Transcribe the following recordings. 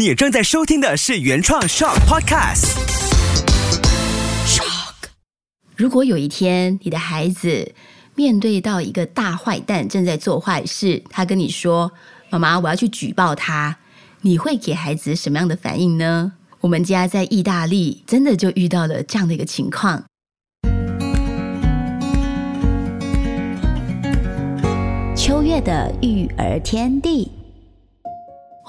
你正在收听的是原创 Shock Podcast。如果有一天你的孩子面对到一个大坏蛋正在做坏事，他跟你说：“妈妈，我要去举报他。”你会给孩子什么样的反应呢？我们家在意大利真的就遇到了这样的一个情况。秋月的育儿天地。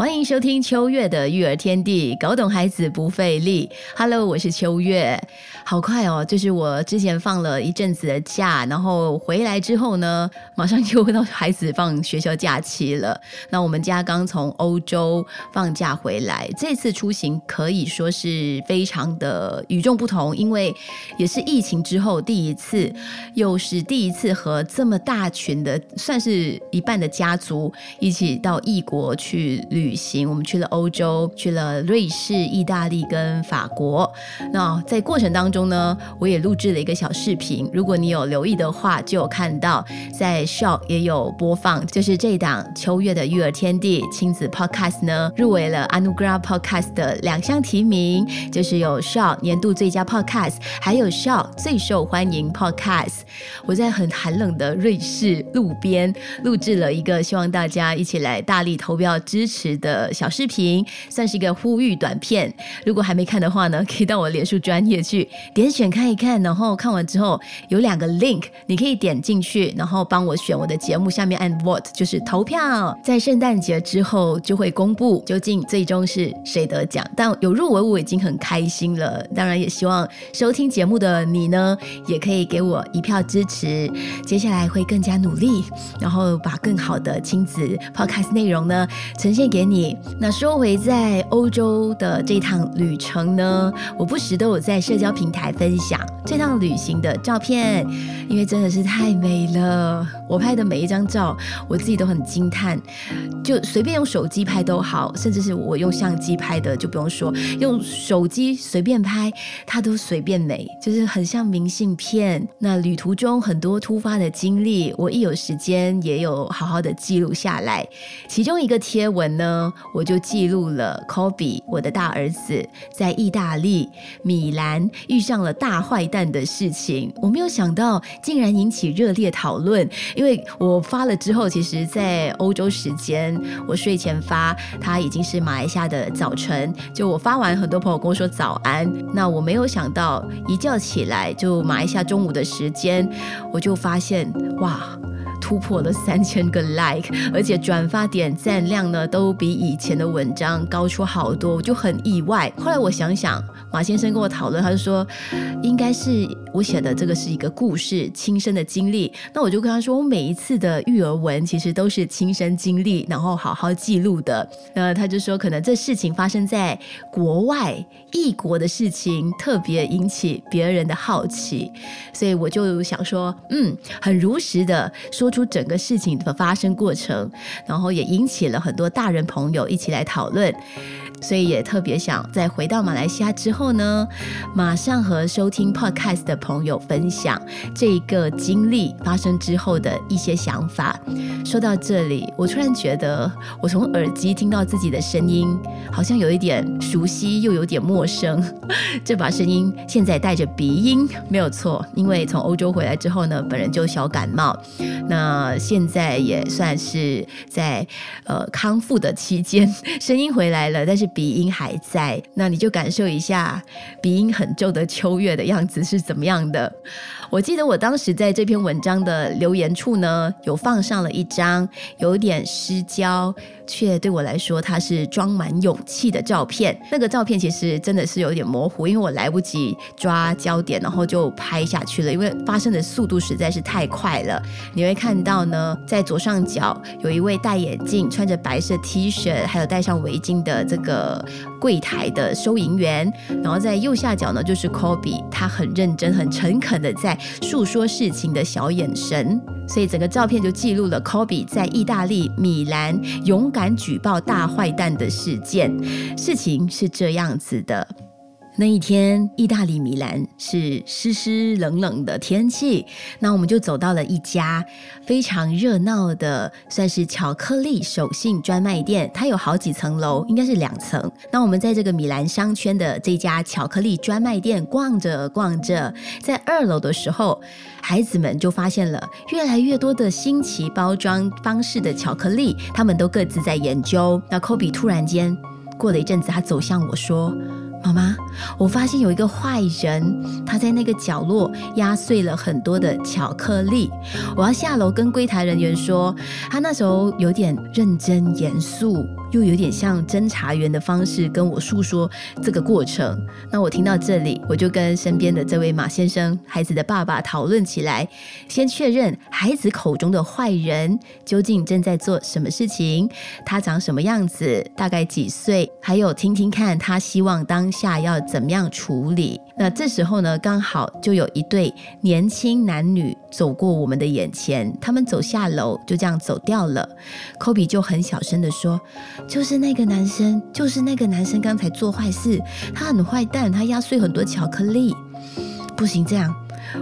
欢迎收听秋月的育儿天地，搞懂孩子不费力。Hello，我是秋月。好快哦，就是我之前放了一阵子的假，然后回来之后呢，马上就到孩子放学校假期了。那我们家刚从欧洲放假回来，这次出行可以说是非常的与众不同，因为也是疫情之后第一次，又是第一次和这么大群的，算是一半的家族一起到异国去旅。旅行，我们去了欧洲，去了瑞士、意大利跟法国。那在过程当中呢，我也录制了一个小视频。如果你有留意的话，就有看到在 Shop 也有播放，就是这档秋月的育儿天地亲子 Podcast 呢，入围了 Anugra Podcast 的两项提名，就是有 Shop 年度最佳 Podcast，还有 Shop 最受欢迎 Podcast。我在很寒冷的瑞士路边录制了一个，希望大家一起来大力投票支持。的小视频算是一个呼吁短片，如果还没看的话呢，可以到我脸书专业去点选看一看，然后看完之后有两个 link，你可以点进去，然后帮我选我的节目，下面按 vote 就是投票，在圣诞节之后就会公布究竟最终是谁得奖。但有入围我已经很开心了，当然也希望收听节目的你呢，也可以给我一票支持。接下来会更加努力，然后把更好的亲子 podcast 内容呢呈现给。你那说回在欧洲的这趟旅程呢，我不时都有在社交平台分享这趟旅行的照片，因为真的是太美了。我拍的每一张照，我自己都很惊叹。就随便用手机拍都好，甚至是我用相机拍的，就不用说，用手机随便拍，它都随便美，就是很像明信片。那旅途中很多突发的经历，我一有时间也有好好的记录下来。其中一个贴文呢。我就记录了 Kobe 我的大儿子在意大利米兰遇上了大坏蛋的事情。我没有想到竟然引起热烈讨论，因为我发了之后，其实，在欧洲时间我睡前发，他已经是马来西亚的早晨。就我发完，很多朋友跟我说早安。那我没有想到，一觉起来就马来西亚中午的时间，我就发现哇。突破了三千个 like，而且转发点赞量呢都比以前的文章高出好多，我就很意外。后来我想想，马先生跟我讨论，他就说应该是我写的这个是一个故事，亲身的经历。那我就跟他说，我每一次的育儿文其实都是亲身经历，然后好好记录的。那他就说，可能这事情发生在国外异国的事情，特别引起别人的好奇，所以我就想说，嗯，很如实的说出。整个事情的发生过程，然后也引起了很多大人朋友一起来讨论。所以也特别想在回到马来西亚之后呢，马上和收听 podcast 的朋友分享这个经历发生之后的一些想法。说到这里，我突然觉得我从耳机听到自己的声音，好像有一点熟悉又有点陌生。这把声音现在带着鼻音，没有错，因为从欧洲回来之后呢，本人就小感冒，那呃现在也算是在呃康复的期间，声音回来了，但是。鼻音还在，那你就感受一下鼻音很重的秋月的样子是怎么样的。我记得我当时在这篇文章的留言处呢，有放上了一张有点失焦，却对我来说它是装满勇气的照片。那个照片其实真的是有点模糊，因为我来不及抓焦点，然后就拍下去了，因为发生的速度实在是太快了。你会看看到呢，在左上角有一位戴眼镜、穿着白色 T 恤，还有戴上围巾的这个柜台的收银员，然后在右下角呢就是 Kobe，他很认真、很诚恳的在。诉说事情的小眼神，所以整个照片就记录了 Kobe 在意大利米兰勇敢举报大坏蛋的事件。事情是这样子的。那一天，意大利米兰是湿湿冷冷的天气。那我们就走到了一家非常热闹的，算是巧克力手信专卖店。它有好几层楼，应该是两层。那我们在这个米兰商圈的这家巧克力专卖店逛着逛着，在二楼的时候，孩子们就发现了越来越多的新奇包装方式的巧克力，他们都各自在研究。那科比突然间过了一阵子，他走向我说。妈妈，我发现有一个坏人，他在那个角落压碎了很多的巧克力。我要下楼跟柜台人员说，他那时候有点认真严肃。又有点像侦查员的方式跟我诉说这个过程。那我听到这里，我就跟身边的这位马先生，孩子的爸爸讨论起来，先确认孩子口中的坏人究竟正在做什么事情，他长什么样子，大概几岁，还有听听看他希望当下要怎么样处理。那这时候呢，刚好就有一对年轻男女走过我们的眼前，他们走下楼就这样走掉了。科比就很小声的说。就是那个男生，就是那个男生刚才做坏事，他很坏蛋，他压碎很多巧克力，不行这样，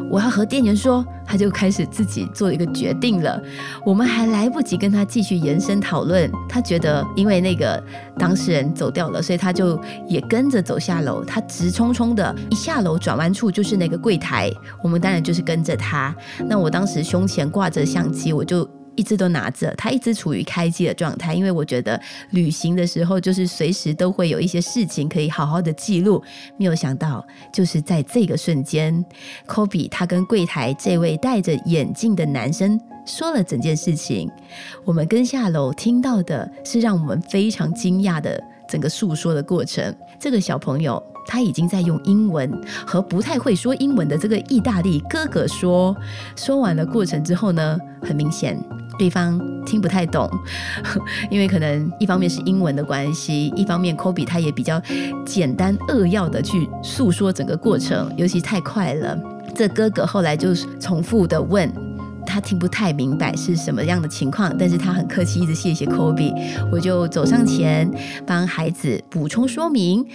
我要和店员说，他就开始自己做一个决定了。我们还来不及跟他继续延伸讨论，他觉得因为那个当事人走掉了，所以他就也跟着走下楼。他直冲冲的一下楼，转弯处就是那个柜台，我们当然就是跟着他。那我当时胸前挂着相机，我就。一直都拿着，它一直处于开机的状态，因为我觉得旅行的时候就是随时都会有一些事情可以好好的记录。没有想到，就是在这个瞬间科比他跟柜台这位戴着眼镜的男生说了整件事情。我们跟下楼听到的是让我们非常惊讶的整个诉说的过程。这个小朋友。他已经在用英文和不太会说英文的这个意大利哥哥说，说完了过程之后呢，很明显对方听不太懂，因为可能一方面是英文的关系，一方面 Kobe 他也比较简单扼要的去诉说整个过程，尤其太快了。这哥哥后来就重复的问。他听不太明白是什么样的情况，但是他很客气，一直谢谢科比。我就走上前帮孩子补充说明，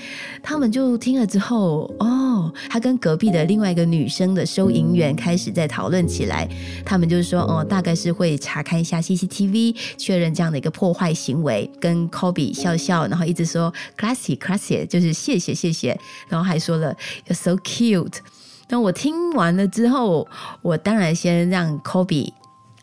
他们就听了之后，哦，他跟隔壁的另外一个女生的收银员开始在讨论起来。他们就是说，哦，大概是会查看一下 CCTV，确认这样的一个破坏行为。跟科比笑笑，然后一直说 classy classy，就是谢谢谢谢，然后还说了 you're so cute。那我听完了之后，我当然先让科比。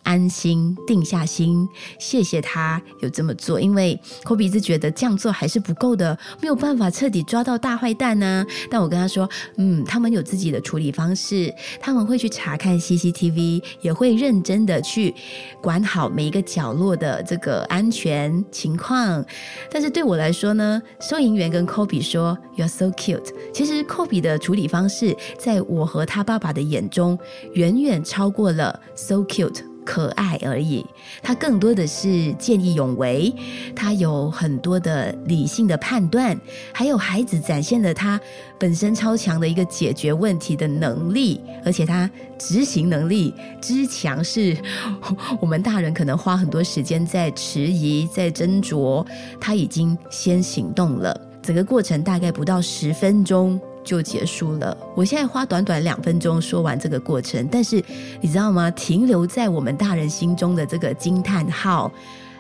安心，定下心，谢谢他有这么做，因为科比是觉得这样做还是不够的，没有办法彻底抓到大坏蛋呢。但我跟他说，嗯，他们有自己的处理方式，他们会去查看 CCTV，也会认真的去管好每一个角落的这个安全情况。但是对我来说呢，收银员跟科比说，You're so cute。其实科比的处理方式，在我和他爸爸的眼中，远远超过了 so cute。可爱而已，他更多的是见义勇为，他有很多的理性的判断，还有孩子展现了他本身超强的一个解决问题的能力，而且他执行能力之强，是 我们大人可能花很多时间在迟疑、在斟酌，他已经先行动了，整个过程大概不到十分钟。就结束了。我现在花短短两分钟说完这个过程，但是你知道吗？停留在我们大人心中的这个惊叹号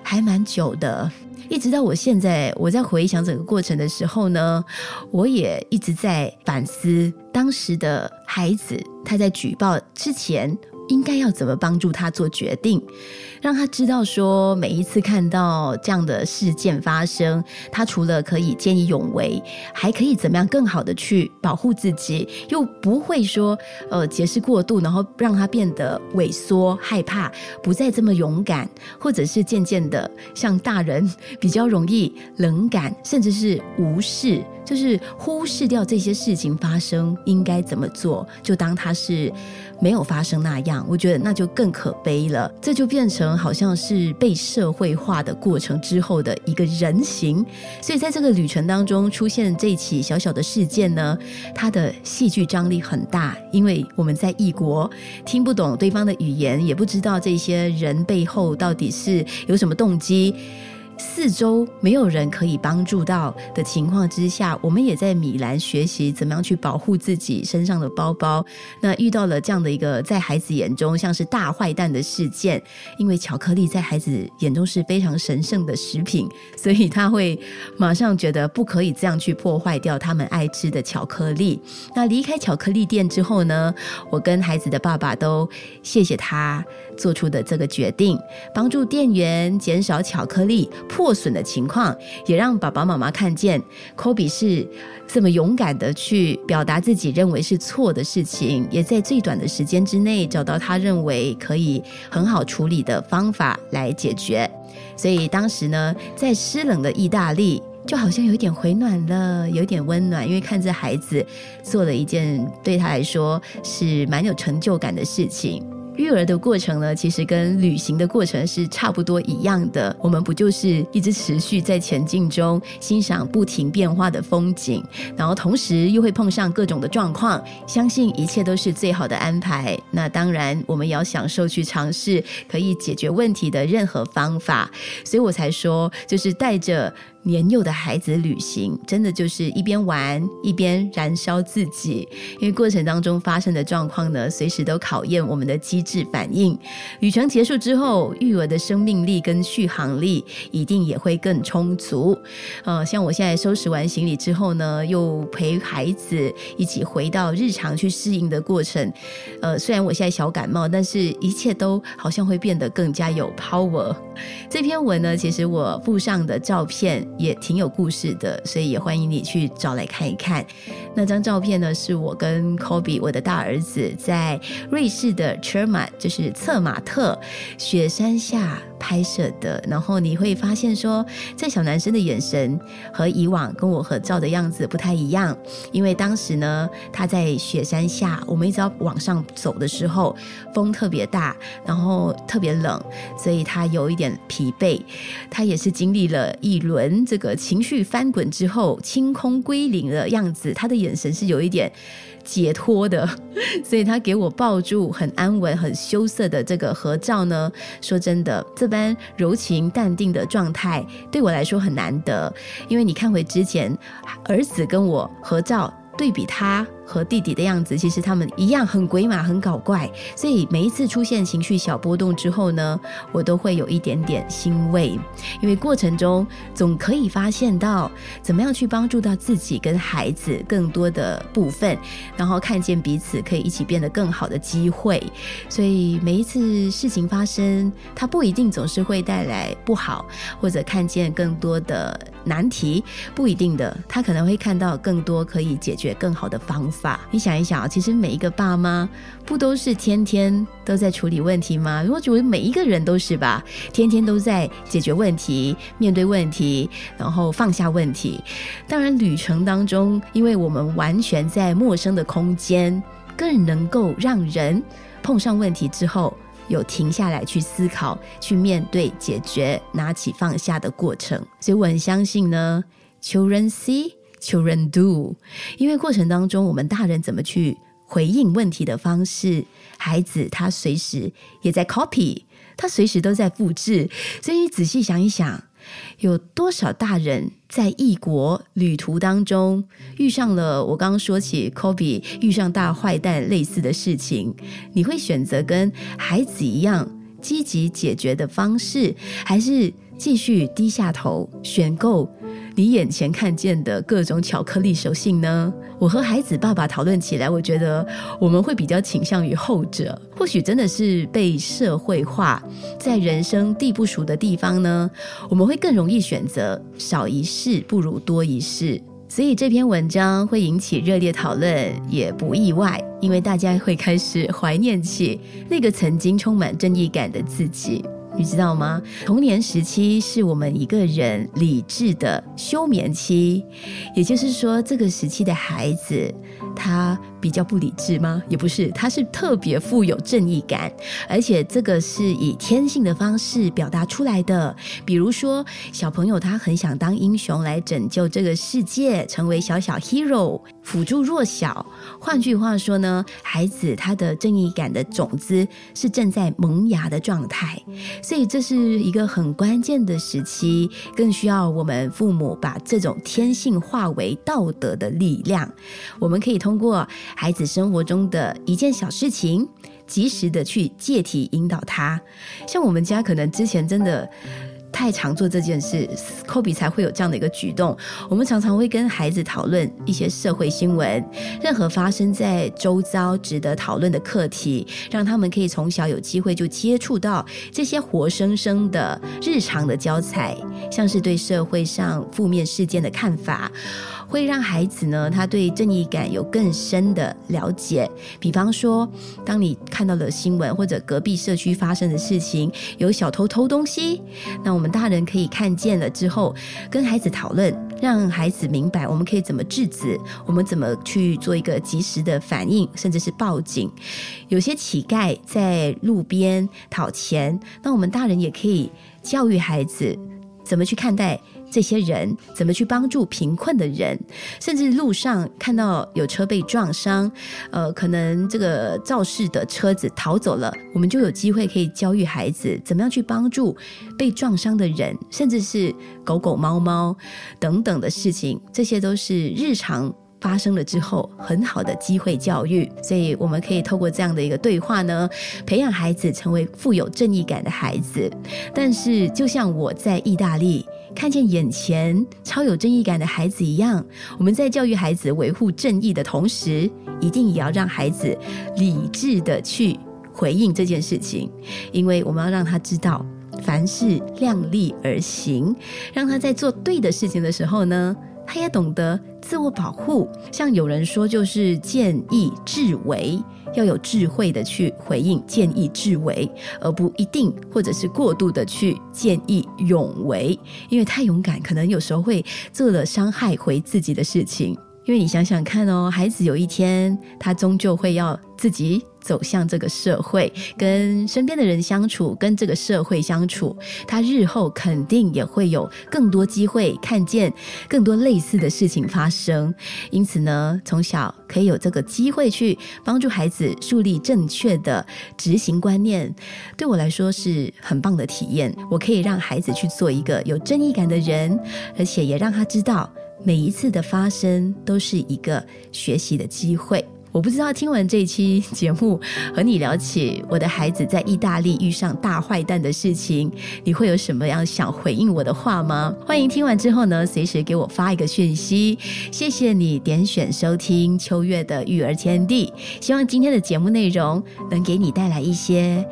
还蛮久的。一直到我现在，我在回想整个过程的时候呢，我也一直在反思当时的孩子他在举报之前。应该要怎么帮助他做决定，让他知道说，每一次看到这样的事件发生，他除了可以见义勇为，还可以怎么样更好的去保护自己，又不会说呃解释过度，然后让他变得萎缩、害怕，不再这么勇敢，或者是渐渐的像大人比较容易冷感，甚至是无视，就是忽视掉这些事情发生应该怎么做，就当他是。没有发生那样，我觉得那就更可悲了。这就变成好像是被社会化的过程之后的一个人形。所以在这个旅程当中出现这起小小的事件呢，它的戏剧张力很大，因为我们在异国听不懂对方的语言，也不知道这些人背后到底是有什么动机。四周没有人可以帮助到的情况之下，我们也在米兰学习怎么样去保护自己身上的包包。那遇到了这样的一个在孩子眼中像是大坏蛋的事件，因为巧克力在孩子眼中是非常神圣的食品，所以他会马上觉得不可以这样去破坏掉他们爱吃的巧克力。那离开巧克力店之后呢，我跟孩子的爸爸都谢谢他做出的这个决定，帮助店员减少巧克力破损的情况，也让爸爸妈妈看见科比是这么勇敢的去表达自己认为是错的事情，也在最短的时间之内找到他认为可以很好处理的方法来解决。所以当时呢，在湿冷的意大利。就好像有一点回暖了，有点温暖，因为看着孩子做了一件对他来说是蛮有成就感的事情。育儿的过程呢，其实跟旅行的过程是差不多一样的。我们不就是一直持续在前进中，欣赏不停变化的风景，然后同时又会碰上各种的状况，相信一切都是最好的安排。那当然，我们也要享受去尝试可以解决问题的任何方法。所以我才说，就是带着。年幼的孩子旅行，真的就是一边玩一边燃烧自己，因为过程当中发生的状况呢，随时都考验我们的机智反应。旅程结束之后，育儿的生命力跟续航力一定也会更充足。呃，像我现在收拾完行李之后呢，又陪孩子一起回到日常去适应的过程。呃，虽然我现在小感冒，但是一切都好像会变得更加有 power。这篇文呢，其实我附上的照片。也挺有故事的，所以也欢迎你去找来看一看。那张照片呢，是我跟 Kobe 我的大儿子在瑞士的 Cherma，就是策马特雪山下。拍摄的，然后你会发现说，这小男生的眼神和以往跟我合照的样子不太一样，因为当时呢，他在雪山下，我们一直要往上走的时候，风特别大，然后特别冷，所以他有一点疲惫。他也是经历了一轮这个情绪翻滚之后，清空归零的样子，他的眼神是有一点。解脱的，所以他给我抱住很安稳、很羞涩的这个合照呢。说真的，这般柔情淡定的状态对我来说很难得，因为你看回之前儿子跟我合照。对比他和弟弟的样子，其实他们一样很鬼马、很搞怪。所以每一次出现情绪小波动之后呢，我都会有一点点欣慰，因为过程中总可以发现到怎么样去帮助到自己跟孩子更多的部分，然后看见彼此可以一起变得更好的机会。所以每一次事情发生，它不一定总是会带来不好，或者看见更多的难题，不一定的，他可能会看到更多可以解决。更好的方，你想一想，其实每一个爸妈不都是天天都在处理问题吗？我觉得每一个人都是吧，天天都在解决问题、面对问题，然后放下问题。当然，旅程当中，因为我们完全在陌生的空间，更能够让人碰上问题之后有停下来去思考、去面对、解决、拿起放下的过程。所以我很相信呢，Children C。Children do，因为过程当中，我们大人怎么去回应问题的方式，孩子他随时也在 copy，他随时都在复制。所以你仔细想一想，有多少大人在异国旅途当中遇上了我刚刚说起 copy 遇上大坏蛋类似的事情，你会选择跟孩子一样积极解决的方式，还是继续低下头选购？你眼前看见的各种巧克力手信呢？我和孩子爸爸讨论起来，我觉得我们会比较倾向于后者。或许真的是被社会化，在人生地不熟的地方呢，我们会更容易选择少一事不如多一事。所以这篇文章会引起热烈讨论，也不意外，因为大家会开始怀念起那个曾经充满正义感的自己。你知道吗？童年时期是我们一个人理智的休眠期，也就是说，这个时期的孩子，他比较不理智吗？也不是，他是特别富有正义感，而且这个是以天性的方式表达出来的。比如说，小朋友他很想当英雄来拯救这个世界，成为小小 hero，辅助弱小。换句话说呢，孩子他的正义感的种子是正在萌芽的状态，所以这是一个很关键的时期，更需要我们父母把这种天性化为道德的力量。我们可以通通过孩子生活中的一件小事情，及时的去借题引导他。像我们家可能之前真的。太常做这件事，科比才会有这样的一个举动。我们常常会跟孩子讨论一些社会新闻，任何发生在周遭值得讨论的课题，让他们可以从小有机会就接触到这些活生生的日常的教材，像是对社会上负面事件的看法。会让孩子呢，他对正义感有更深的了解。比方说，当你看到了新闻或者隔壁社区发生的事情，有小偷偷东西，那我们大人可以看见了之后，跟孩子讨论，让孩子明白我们可以怎么制止，我们怎么去做一个及时的反应，甚至是报警。有些乞丐在路边讨钱，那我们大人也可以教育孩子怎么去看待。这些人怎么去帮助贫困的人？甚至路上看到有车被撞伤，呃，可能这个肇事的车子逃走了，我们就有机会可以教育孩子怎么样去帮助被撞伤的人，甚至是狗狗、猫猫等等的事情。这些都是日常发生了之后很好的机会教育，所以我们可以透过这样的一个对话呢，培养孩子成为富有正义感的孩子。但是，就像我在意大利。看见眼前超有正义感的孩子一样，我们在教育孩子维护正义的同时，一定也要让孩子理智的去回应这件事情，因为我们要让他知道，凡事量力而行，让他在做对的事情的时候呢。他也懂得自我保护，像有人说，就是见义智为，要有智慧的去回应见义智为，而不一定或者是过度的去见义勇为，因为太勇敢，可能有时候会做了伤害回自己的事情。因为你想想看哦，孩子有一天他终究会要自己走向这个社会，跟身边的人相处，跟这个社会相处，他日后肯定也会有更多机会看见更多类似的事情发生。因此呢，从小可以有这个机会去帮助孩子树立正确的执行观念，对我来说是很棒的体验。我可以让孩子去做一个有正义感的人，而且也让他知道。每一次的发生都是一个学习的机会。我不知道听完这期节目和你聊起我的孩子在意大利遇上大坏蛋的事情，你会有什么样想回应我的话吗？欢迎听完之后呢，随时给我发一个讯息。谢谢你点选收听秋月的育儿天地，希望今天的节目内容能给你带来一些。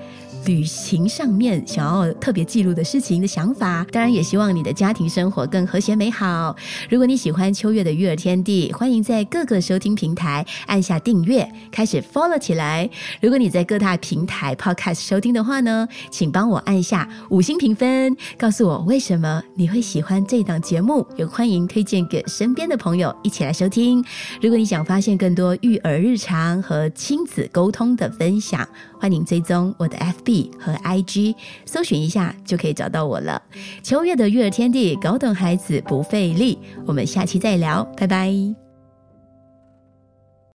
旅行上面想要特别记录的事情的想法，当然也希望你的家庭生活更和谐美好。如果你喜欢秋月的育儿天地，欢迎在各个收听平台按下订阅，开始 follow 起来。如果你在各大平台 podcast 收听的话呢，请帮我按下五星评分，告诉我为什么你会喜欢这档节目，也欢迎推荐给身边的朋友一起来收听。如果你想发现更多育儿日常和亲子沟通的分享，欢迎追踪我的 FB。和 IG 搜寻一下就可以找到我了。秋月的育儿天地，搞懂孩子不费力。我们下期再聊，拜拜。